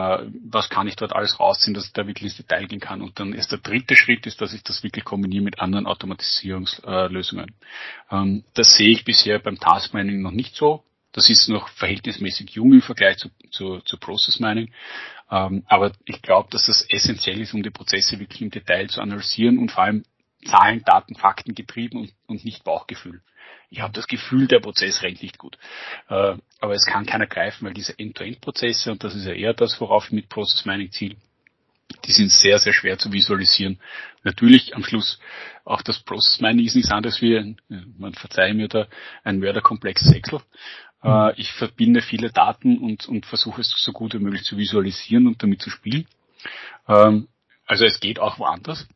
was kann ich dort alles rausziehen, dass ich da wirklich ins Detail gehen kann. Und dann ist der dritte Schritt, ist, dass ich das wirklich kombiniere mit anderen Automatisierungslösungen. Ähm, das sehe ich bisher beim Task Mining noch nicht so. Das ist noch verhältnismäßig jung im Vergleich zu, zu, zu Process Mining. Ähm, aber ich glaube, dass das essentiell ist, um die Prozesse wirklich im Detail zu analysieren und vor allem Zahlen, Daten, Fakten getrieben und, und nicht Bauchgefühl. Ich habe das Gefühl, der Prozess rennt nicht gut. Äh, aber es kann keiner greifen, weil diese End-to-End-Prozesse, und das ist ja eher das, worauf ich mit Process Mining ziel, die sind sehr, sehr schwer zu visualisieren. Natürlich am Schluss auch das Process Mining ist nichts anderes wie, ein, man verzeihe mir da, ein mörderkomplexes Excel. Mhm. Ich verbinde viele Daten und, und versuche es so gut wie möglich zu visualisieren und damit zu spielen. Ähm, also es geht auch woanders,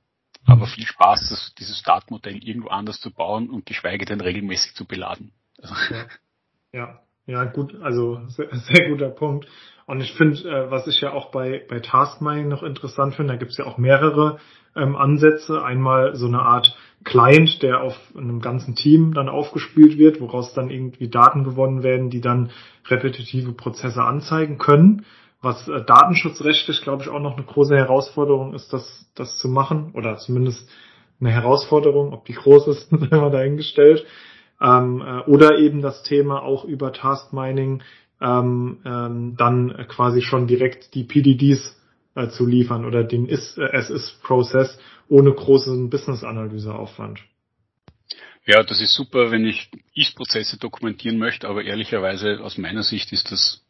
aber viel Spaß, das, dieses Startmodell irgendwo anders zu bauen und geschweige denn regelmäßig zu beladen. Also. Ja. ja. Ja, gut, also sehr, sehr guter Punkt. Und ich finde, äh, was ich ja auch bei, bei Taskmining noch interessant finde, da gibt es ja auch mehrere ähm, Ansätze. Einmal so eine Art Client, der auf einem ganzen Team dann aufgespielt wird, woraus dann irgendwie Daten gewonnen werden, die dann repetitive Prozesse anzeigen können. Was äh, datenschutzrechtlich, glaube ich, auch noch eine große Herausforderung ist, das, das zu machen. Oder zumindest eine Herausforderung, ob die groß ist, sei mal dahingestellt. Ähm, äh, oder eben das Thema auch über Task Mining ähm, ähm, dann quasi schon direkt die PDDs äh, zu liefern oder den is, äh, As-Is-Prozess ohne großen Business-Analyse-Aufwand. Ja, das ist super, wenn ich Ist-Prozesse dokumentieren möchte, aber ehrlicherweise aus meiner Sicht ist das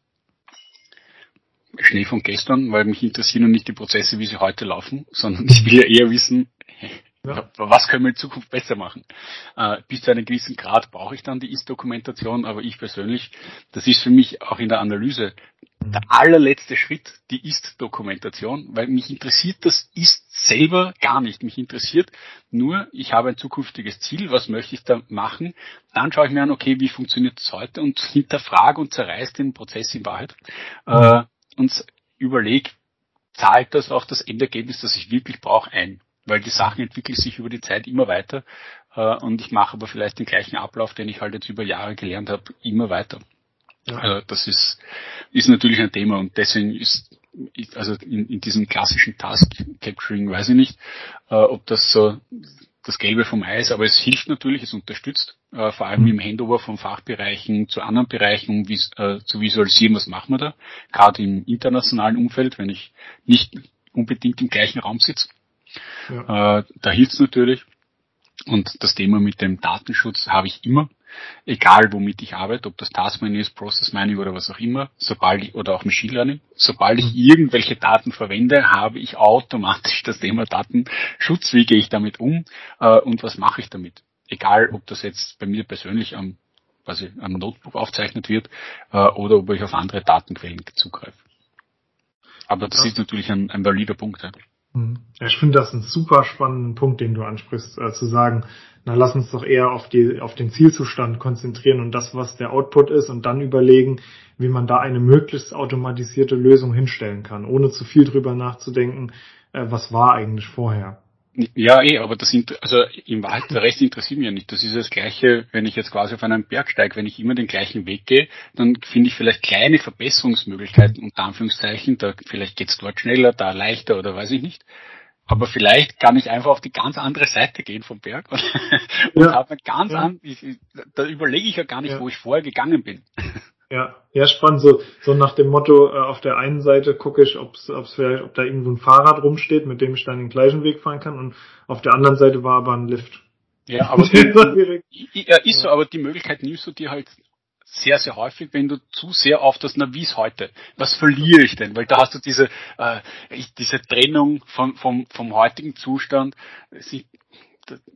Schnee von gestern, weil mich interessieren nicht die Prozesse, wie sie heute laufen, sondern ich will ja eher wissen, ja. Was können wir in Zukunft besser machen? Äh, bis zu einem gewissen Grad brauche ich dann die Ist-Dokumentation, aber ich persönlich, das ist für mich auch in der Analyse der allerletzte Schritt, die Ist-Dokumentation, weil mich interessiert das Ist selber gar nicht. Mich interessiert nur, ich habe ein zukünftiges Ziel, was möchte ich da machen? Dann schaue ich mir an, okay, wie funktioniert es heute und hinterfrage und zerreiß den Prozess in Wahrheit äh, und überlege, zahlt das auch das Endergebnis, das ich wirklich brauche, ein? Weil die Sachen entwickeln sich über die Zeit immer weiter äh, und ich mache aber vielleicht den gleichen Ablauf, den ich halt jetzt über Jahre gelernt habe, immer weiter. Ja. Also das ist, ist natürlich ein Thema und deswegen ist, also in, in diesem klassischen Task Capturing weiß ich nicht, äh, ob das so das Gelbe vom Eis, aber es hilft natürlich, es unterstützt, äh, vor allem im Handover von Fachbereichen zu anderen Bereichen, um vis äh, zu visualisieren, was machen wir da, gerade im internationalen Umfeld, wenn ich nicht unbedingt im gleichen Raum sitze. Ja. Äh, da hilft's natürlich. Und das Thema mit dem Datenschutz habe ich immer, egal womit ich arbeite, ob das Task Mining ist, Process Mining oder was auch immer, sobald ich, oder auch Machine Learning, sobald ich mhm. irgendwelche Daten verwende, habe ich automatisch das Thema Datenschutz, wie gehe ich damit um äh, und was mache ich damit. Egal, ob das jetzt bei mir persönlich am, quasi am Notebook aufzeichnet wird äh, oder ob ich auf andere Datenquellen zugreife. Aber das ja. ist natürlich ein, ein valider Punkt. Ja. Ich finde das einen super spannenden Punkt, den du ansprichst, äh, zu sagen, na lass uns doch eher auf die auf den Zielzustand konzentrieren und das, was der Output ist, und dann überlegen, wie man da eine möglichst automatisierte Lösung hinstellen kann, ohne zu viel drüber nachzudenken, äh, was war eigentlich vorher. Ja, eh, aber das also im Wald, der Rest interessiert mich ja nicht. Das ist das Gleiche, wenn ich jetzt quasi auf einem Berg steige, wenn ich immer den gleichen Weg gehe, dann finde ich vielleicht kleine Verbesserungsmöglichkeiten, unter Anführungszeichen, da vielleicht geht's dort schneller, da leichter oder weiß ich nicht. Aber vielleicht kann ich einfach auf die ganz andere Seite gehen vom Berg und, ja. und habe ganz ja. an, ich, da überlege ich ja gar nicht, ja. wo ich vorher gegangen bin. Ja, ja, spannend. So, so nach dem Motto, äh, auf der einen Seite gucke ich, ob's, ob's vielleicht, ob da irgendwo ein Fahrrad rumsteht, mit dem ich dann den gleichen Weg fahren kann und auf der anderen Seite war aber ein Lift. Ja, aber ja, ist so, aber die Möglichkeit nimmst du dir halt sehr, sehr häufig, wenn du zu sehr auf das Navis heute. Was verliere ich denn? Weil da hast du diese, äh, diese Trennung von, vom, vom heutigen Zustand.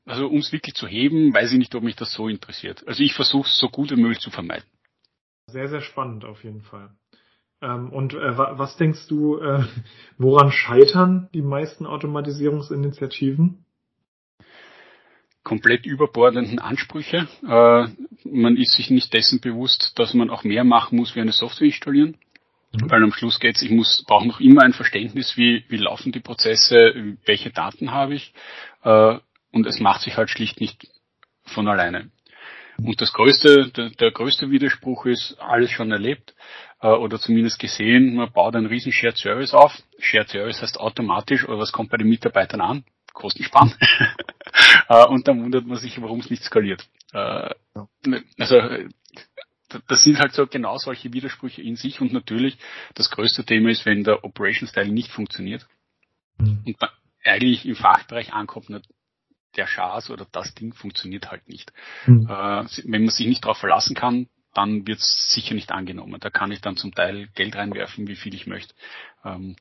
Also um es wirklich zu heben, weiß ich nicht, ob mich das so interessiert. Also ich versuche es so gut wie möglich zu vermeiden. Sehr, sehr spannend auf jeden Fall. Ähm, und äh, was denkst du, äh, woran scheitern die meisten Automatisierungsinitiativen? komplett überbordenden Ansprüche. Äh, man ist sich nicht dessen bewusst, dass man auch mehr machen muss, wie eine Software installieren. Mhm. Weil am Schluss geht's, ich muss, brauche noch immer ein Verständnis, wie, wie laufen die Prozesse, welche Daten habe ich. Äh, und es macht sich halt schlicht nicht von alleine. Und das größte, der, der größte Widerspruch ist, alles schon erlebt äh, oder zumindest gesehen, man baut einen riesen Shared Service auf. Shared Service heißt automatisch, oder was kommt bei den Mitarbeitern an? Kostensparen. äh, und dann wundert man sich, warum es nicht skaliert. Äh, also das sind halt so genau solche Widersprüche in sich und natürlich das größte Thema ist, wenn der Operation Style nicht funktioniert mhm. und man eigentlich im Fachbereich ankommt, der Chas oder das Ding funktioniert halt nicht. Mhm. Äh, wenn man sich nicht darauf verlassen kann, dann wird es sicher nicht angenommen. Da kann ich dann zum Teil Geld reinwerfen, wie viel ich möchte. Ähm,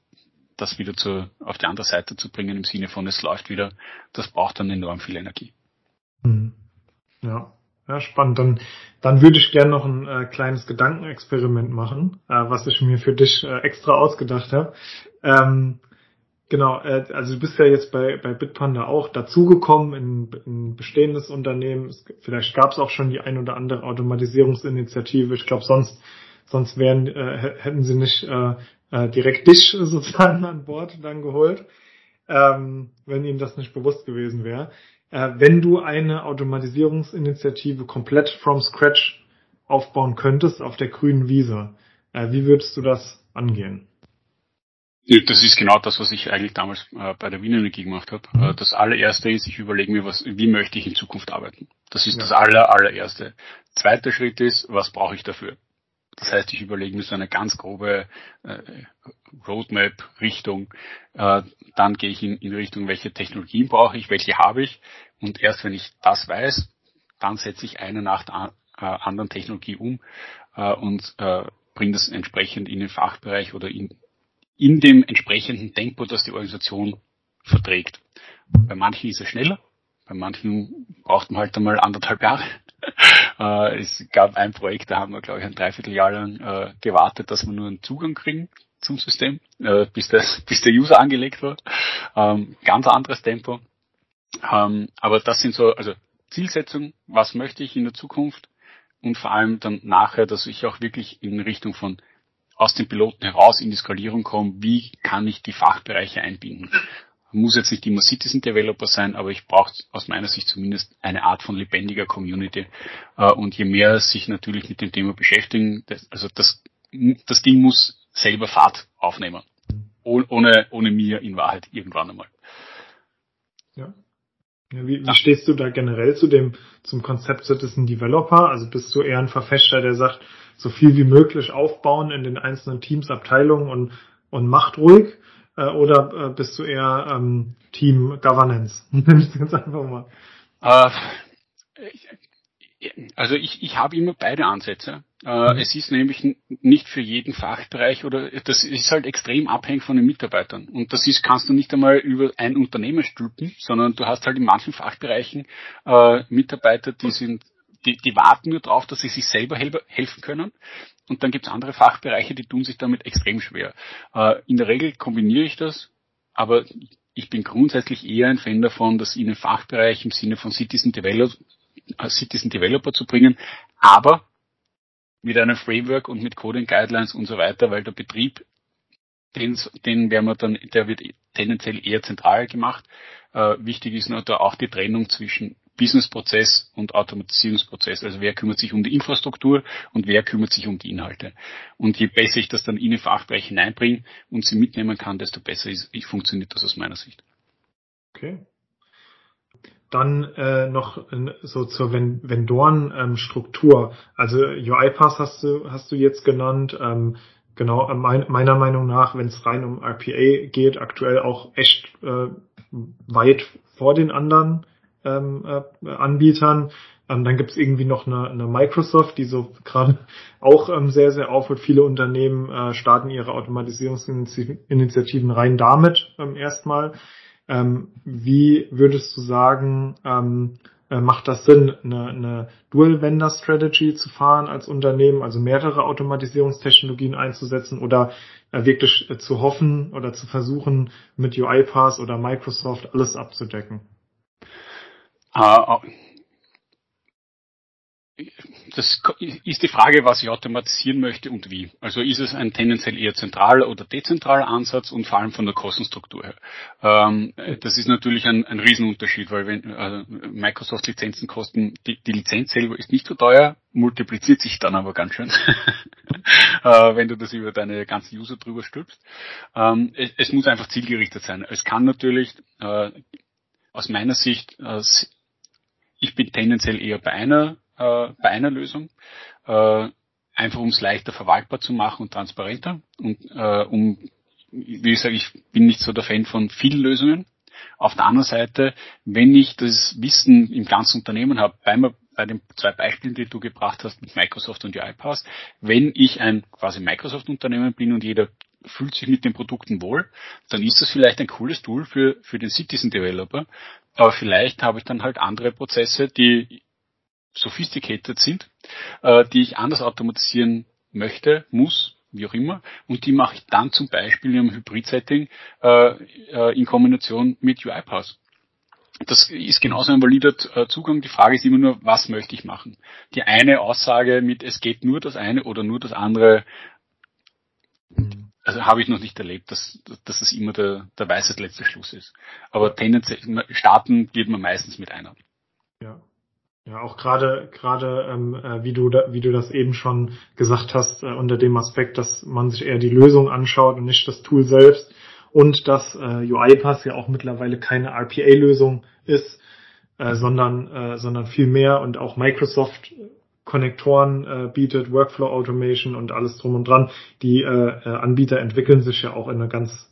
das wieder zu, auf die andere Seite zu bringen im Sinne von es läuft wieder, das braucht dann enorm viel Energie. Mhm. Ja, ja, spannend. Dann, dann würde ich gerne noch ein äh, kleines Gedankenexperiment machen, äh, was ich mir für dich äh, extra ausgedacht habe. Ähm, genau, äh, also du bist ja jetzt bei, bei Bitpanda auch dazugekommen in, in ein bestehendes Unternehmen. Es, vielleicht gab es auch schon die ein oder andere Automatisierungsinitiative. Ich glaube, sonst, sonst wären, äh, hätten sie nicht äh, äh, direkt dich sozusagen an Bord dann geholt, ähm, wenn ihnen das nicht bewusst gewesen wäre äh, wenn du eine Automatisierungsinitiative komplett from scratch aufbauen könntest auf der grünen Wiese, äh, wie würdest du das angehen? Das ist genau das, was ich eigentlich damals äh, bei der Wiener Energie gemacht habe. Mhm. Äh, das allererste ist, ich überlege mir, was, wie möchte ich in Zukunft arbeiten. Das ist ja. das aller, allererste. Zweiter Schritt ist, was brauche ich dafür? Das heißt, ich überlege mir so eine ganz grobe äh, Roadmap-Richtung. Äh, dann gehe ich in, in Richtung, welche Technologien brauche ich, welche habe ich. Und erst wenn ich das weiß, dann setze ich eine nach der äh, anderen Technologie um äh, und äh, bringe das entsprechend in den Fachbereich oder in, in dem entsprechenden Tempo, das die Organisation verträgt. Bei manchen ist es schneller, bei manchen braucht man halt einmal anderthalb Jahre. äh, es gab ein Projekt, da haben wir, glaube ich, ein Dreivierteljahr lang äh, gewartet, dass wir nur einen Zugang kriegen zum System, äh, bis, der, bis der User angelegt war. Ähm, ganz anderes Tempo. Ähm, aber das sind so, also Zielsetzung, was möchte ich in der Zukunft und vor allem dann nachher, dass ich auch wirklich in Richtung von aus dem Piloten heraus in die Skalierung komme, wie kann ich die Fachbereiche einbinden muss jetzt nicht immer Citizen Developer sein, aber ich brauche aus meiner Sicht zumindest eine Art von lebendiger Community. Äh, und je mehr sich natürlich mit dem Thema beschäftigen, also das, das Ding muss selber Fahrt aufnehmen. Ohne, ohne mir in Wahrheit irgendwann einmal. Ja. ja wie, wie stehst du da generell zu dem, zum Konzept Citizen Developer? Also bist du eher ein Verfechter, der sagt, so viel wie möglich aufbauen in den einzelnen Teams, Abteilungen und, und macht ruhig? äh, oder äh, bist du eher ähm, Team Governance? jetzt einfach mal. Äh, also ich, ich habe immer beide Ansätze. Äh, mhm. Es ist nämlich nicht für jeden Fachbereich oder das ist halt extrem abhängig von den Mitarbeitern. Und das ist, kannst du nicht einmal über ein Unternehmen stülpen, sondern du hast halt in manchen Fachbereichen äh, Mitarbeiter, die sind die, die warten nur darauf, dass sie sich selber helfen können. Und dann gibt es andere Fachbereiche, die tun sich damit extrem schwer. Äh, in der Regel kombiniere ich das, aber ich bin grundsätzlich eher ein Fan davon, das in den Fachbereich im Sinne von Citizen Developer, äh, Citizen Developer zu bringen, aber mit einem Framework und mit Coding Guidelines und so weiter, weil der Betrieb, den, den werden wir dann, der wird tendenziell eher zentral gemacht. Äh, wichtig ist nur da auch die Trennung zwischen Businessprozess und Automatisierungsprozess. Also wer kümmert sich um die Infrastruktur und wer kümmert sich um die Inhalte. Und je besser ich das dann in den Fachbereich hineinbringe und sie mitnehmen kann, desto besser ist, funktioniert das aus meiner Sicht. Okay. Dann äh, noch so zur Vendoren-Struktur. Ähm, also UiPath hast du, hast du jetzt genannt. Ähm, genau, äh, mein, meiner Meinung nach, wenn es rein um RPA geht, aktuell auch echt äh, weit vor den anderen ähm, äh, Anbietern. Ähm, dann gibt es irgendwie noch eine, eine Microsoft, die so gerade auch ähm, sehr, sehr aufholt. Viele Unternehmen äh, starten ihre Automatisierungsinitiativen rein damit ähm, erstmal. Ähm, wie würdest du sagen, ähm, äh, macht das Sinn, eine, eine Dual-Vendor-Strategy zu fahren als Unternehmen, also mehrere Automatisierungstechnologien einzusetzen oder äh, wirklich äh, zu hoffen oder zu versuchen, mit UiPath oder Microsoft alles abzudecken? Äh, das ist die Frage, was ich automatisieren möchte und wie. Also ist es ein tendenziell eher zentraler oder dezentraler Ansatz und vor allem von der Kostenstruktur her. Ähm, das ist natürlich ein, ein Riesenunterschied, weil wenn äh, Microsoft Lizenzen kosten, die, die, Lizenz selber ist nicht so teuer, multipliziert sich dann aber ganz schön, äh, wenn du das über deine ganzen User drüber stülpst. Ähm, es, es, muss einfach zielgerichtet sein. Es kann natürlich äh, aus meiner Sicht ich bin tendenziell eher bei einer, äh, bei einer Lösung, äh, einfach um es leichter verwaltbar zu machen und transparenter und äh, um, wie ich sage, ich bin nicht so der Fan von vielen Lösungen. Auf der anderen Seite, wenn ich das Wissen im ganzen Unternehmen habe, bei, bei den zwei Beispielen, die du gebracht hast mit Microsoft und UiPath, wenn ich ein quasi Microsoft-Unternehmen bin und jeder fühlt sich mit den Produkten wohl, dann ist das vielleicht ein cooles Tool für, für den Citizen Developer. Aber vielleicht habe ich dann halt andere Prozesse, die sophisticated sind, äh, die ich anders automatisieren möchte, muss, wie auch immer, und die mache ich dann zum Beispiel einem Hybrid-Setting äh, äh, in Kombination mit UiPath. Das ist genauso ein valider äh, Zugang. Die Frage ist immer nur, was möchte ich machen? Die eine Aussage mit, es geht nur das eine oder nur das andere, also habe ich noch nicht erlebt, dass, dass das immer der, der weiße letzte Schluss ist. Aber tendenziell starten wird man meistens mit einer. Ja. Ja, auch gerade gerade ähm, äh, wie du da, wie du das eben schon gesagt hast äh, unter dem Aspekt, dass man sich eher die Lösung anschaut und nicht das Tool selbst und dass äh, UiPath ja auch mittlerweile keine RPA-Lösung ist, äh, sondern äh, sondern viel mehr und auch Microsoft Konnektoren äh, bietet, Workflow Automation und alles drum und dran. Die äh, äh, Anbieter entwickeln sich ja auch in eine ganz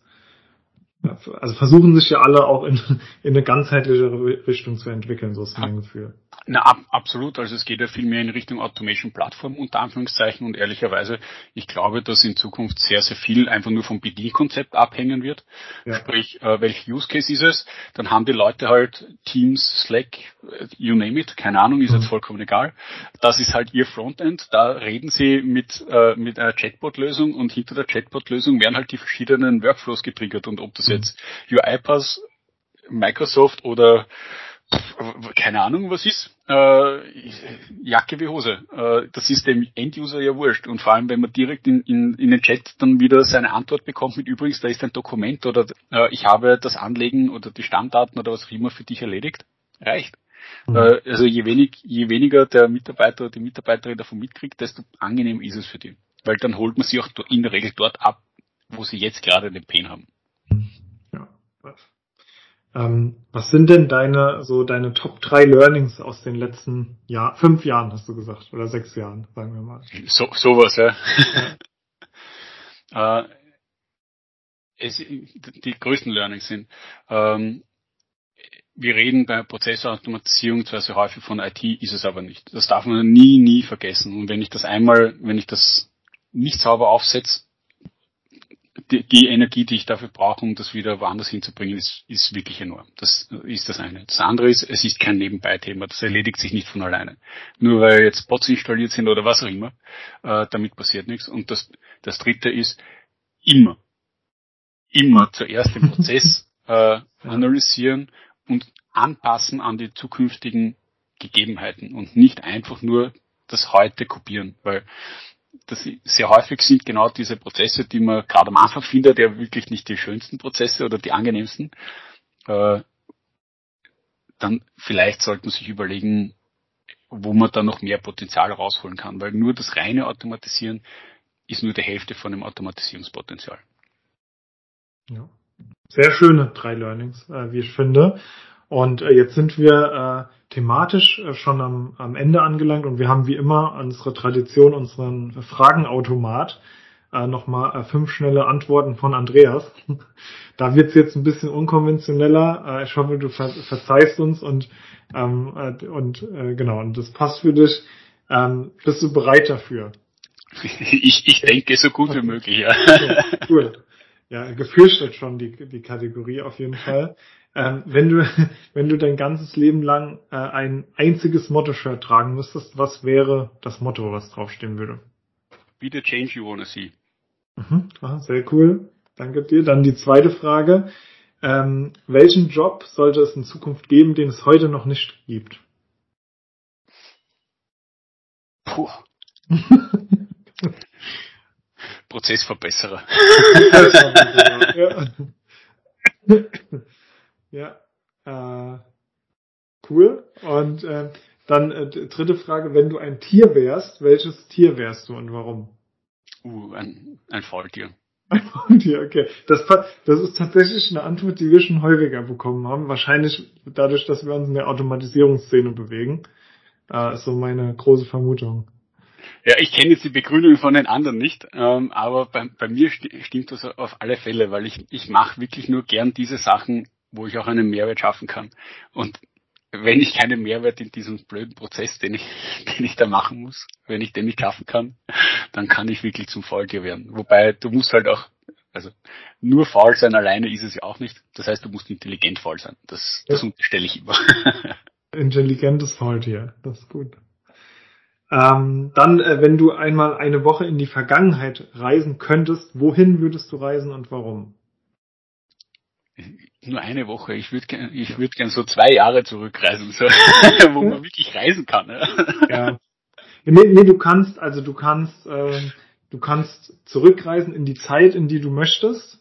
also versuchen sich ja alle auch in, in eine ganzheitliche Richtung zu entwickeln, so ist mein Gefühl. Na, ab, absolut. Also es geht ja viel mehr in Richtung Automation Plattform unter Anführungszeichen und ehrlicherweise, ich glaube, dass in Zukunft sehr, sehr viel einfach nur vom Bedienkonzept abhängen wird. Ja. Sprich, äh, welch Use Case ist es? Dann haben die Leute halt Teams, Slack, äh, you name it, keine Ahnung, ist mhm. jetzt vollkommen egal. Das ist halt ihr Frontend. Da reden sie mit, äh, mit einer Chatbot-Lösung und hinter der Chatbot-Lösung werden halt die verschiedenen Workflows getriggert und ob das mhm. jetzt UiPath, Microsoft oder keine Ahnung, was ist, äh, Jacke wie Hose. Äh, das ist dem Enduser ja wurscht. Und vor allem, wenn man direkt in, in, in den Chat dann wieder seine Antwort bekommt mit übrigens, da ist ein Dokument oder äh, ich habe das Anlegen oder die Stammdaten oder was auch immer für dich erledigt, reicht. Mhm. Äh, also je, wenig, je weniger der Mitarbeiter oder die Mitarbeiterin davon mitkriegt, desto angenehm ist es für die. Weil dann holt man sie auch in der Regel dort ab, wo sie jetzt gerade den Pain haben. Ja, was? Ähm, was sind denn deine, so deine Top 3 Learnings aus den letzten Jahr, fünf Jahren, hast du gesagt, oder sechs Jahren, sagen wir mal. So, sowas, ja. ja. äh, es, die größten Learnings sind, ähm, wir reden bei Prozessautomatisierung zwar sehr häufig von IT, ist es aber nicht. Das darf man nie, nie vergessen. Und wenn ich das einmal, wenn ich das nicht sauber aufsetze, die, die, Energie, die ich dafür brauche, um das wieder woanders hinzubringen, ist, ist wirklich enorm. Das ist das eine. Das andere ist, es ist kein Nebenbei-Thema. Das erledigt sich nicht von alleine. Nur weil jetzt Bots installiert sind oder was auch immer, äh, damit passiert nichts. Und das, das dritte ist, immer, immer zuerst den Prozess äh, analysieren und anpassen an die zukünftigen Gegebenheiten und nicht einfach nur das heute kopieren, weil das sehr häufig sind genau diese Prozesse, die man gerade am Anfang findet, ja wirklich nicht die schönsten Prozesse oder die angenehmsten. Äh, dann vielleicht sollte man sich überlegen, wo man da noch mehr Potenzial rausholen kann, weil nur das reine Automatisieren ist nur die Hälfte von dem Automatisierungspotenzial. Ja. Sehr schöne drei Learnings, äh, wie ich finde. Und äh, jetzt sind wir thematisch äh, schon am, am Ende angelangt und wir haben wie immer unsere Tradition, unseren Fragenautomat. Äh, Nochmal äh, fünf schnelle Antworten von Andreas. da wird's jetzt ein bisschen unkonventioneller. Äh, ich hoffe, du ver verzeihst uns und, ähm, äh, und äh, genau, und das passt für dich. Ähm, bist du bereit dafür? Ich, ich denke so gut wie möglich, ja. Okay, cool. Ja, gefürchtet schon die, die Kategorie auf jeden Fall. Ähm, wenn du, wenn du dein ganzes Leben lang äh, ein einziges Motto-Shirt tragen müsstest, was wäre das Motto, was draufstehen würde? Be the change you wanna see. Mhm, ah, sehr cool. Danke dir. Dann die zweite Frage. Ähm, welchen Job sollte es in Zukunft geben, den es heute noch nicht gibt? Puh. Prozessverbesserer. ja. Äh, cool. Und äh, dann äh, dritte Frage, wenn du ein Tier wärst, welches Tier wärst du und warum? Uh, ein, ein Faultier. Ein Faultier, okay. Das, das ist tatsächlich eine Antwort, die wir schon häufiger bekommen haben. Wahrscheinlich dadurch, dass wir uns in der Automatisierungsszene bewegen. Äh, ist so meine große Vermutung. Ja, ich kenne jetzt die Begründung von den anderen nicht, ähm, aber bei, bei mir sti stimmt das auf alle Fälle, weil ich, ich mache wirklich nur gern diese Sachen, wo ich auch einen Mehrwert schaffen kann. Und wenn ich keinen Mehrwert in diesem blöden Prozess, den ich, den ich da machen muss, wenn ich den nicht schaffen kann, dann kann ich wirklich zum Folge werden. Wobei du musst halt auch Also nur faul sein alleine ist es ja auch nicht. Das heißt, du musst intelligent faul sein. Das, das ja. unterstelle ich immer. Intelligentes Faultier, das ist gut. Ähm, dann, äh, wenn du einmal eine Woche in die Vergangenheit reisen könntest, wohin würdest du reisen und warum? Nur eine Woche. Ich würde gern, ich würde gern so zwei Jahre zurückreisen, so, wo man wirklich reisen kann. Ja. Nee, nee, du kannst, also du kannst, äh, du kannst zurückreisen in die Zeit, in die du möchtest,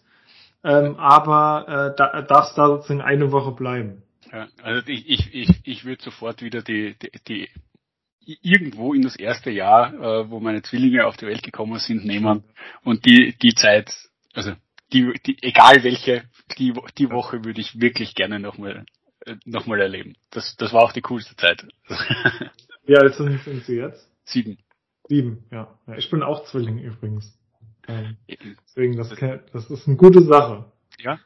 ähm, aber äh, da, darfst da sozusagen eine Woche bleiben. Ja, also ich, ich, ich, ich würde sofort wieder die, die, die irgendwo in das erste Jahr, äh, wo meine Zwillinge auf die Welt gekommen sind, nehmen und die, die Zeit, also die, die, egal welche, die, die Woche würde ich wirklich gerne nochmal äh, noch mal erleben. Das, das war auch die coolste Zeit. Wie alt sind, sind Sie jetzt? Sieben. Sieben, ja. ja ich bin auch Zwilling übrigens. Ähm, deswegen, das, das ist eine gute Sache. Ja,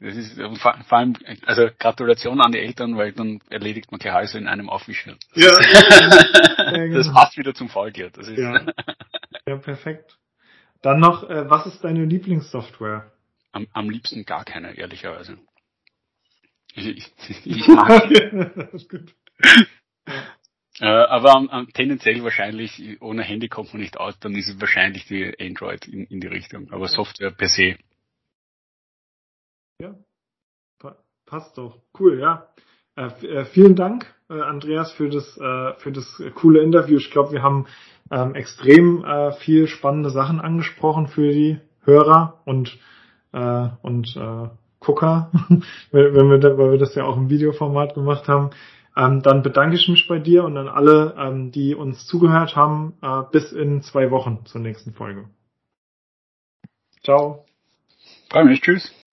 das ist vor, vor allem, also Gratulation an die Eltern, weil dann erledigt man Gehäuse in einem Aufwischen. Ja. das passt wieder zum Faultier. Das ist ja. ja, perfekt. Dann noch, äh, was ist deine Lieblingssoftware? Am, am liebsten gar keine, ehrlicherweise. Ich, ich, ich mag. Äh, aber um, um, tendenziell wahrscheinlich, ohne Handy kommt man nicht aus, dann ist es wahrscheinlich die Android in, in die Richtung. Aber Software per se ja, pa passt doch. Cool, ja. Äh, äh, vielen Dank, äh, Andreas, für das, äh, für das coole Interview. Ich glaube, wir haben ähm, extrem äh, viel spannende Sachen angesprochen für die Hörer und, äh, und äh, Gucker, wenn wir, da, weil wir das ja auch im Videoformat gemacht haben. Ähm, dann bedanke ich mich bei dir und an alle, ähm, die uns zugehört haben, äh, bis in zwei Wochen zur nächsten Folge. Ciao. Freue mich, tschüss.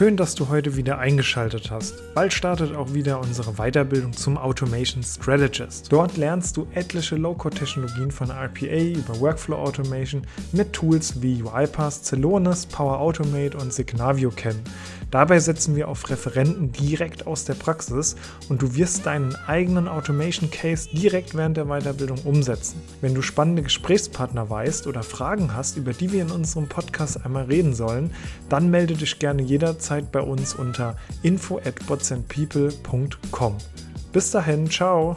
Schön, dass du heute wieder eingeschaltet hast. Bald startet auch wieder unsere Weiterbildung zum Automation Strategist. Dort lernst du etliche Low-Code-Technologien von RPA über Workflow Automation mit Tools wie UiPath, Celonis, Power Automate und Signavio kennen. Dabei setzen wir auf Referenten direkt aus der Praxis und du wirst deinen eigenen Automation Case direkt während der Weiterbildung umsetzen. Wenn du spannende Gesprächspartner weißt oder Fragen hast, über die wir in unserem Podcast einmal reden sollen, dann melde dich gerne jederzeit bei uns unter info at Bis dahin, ciao!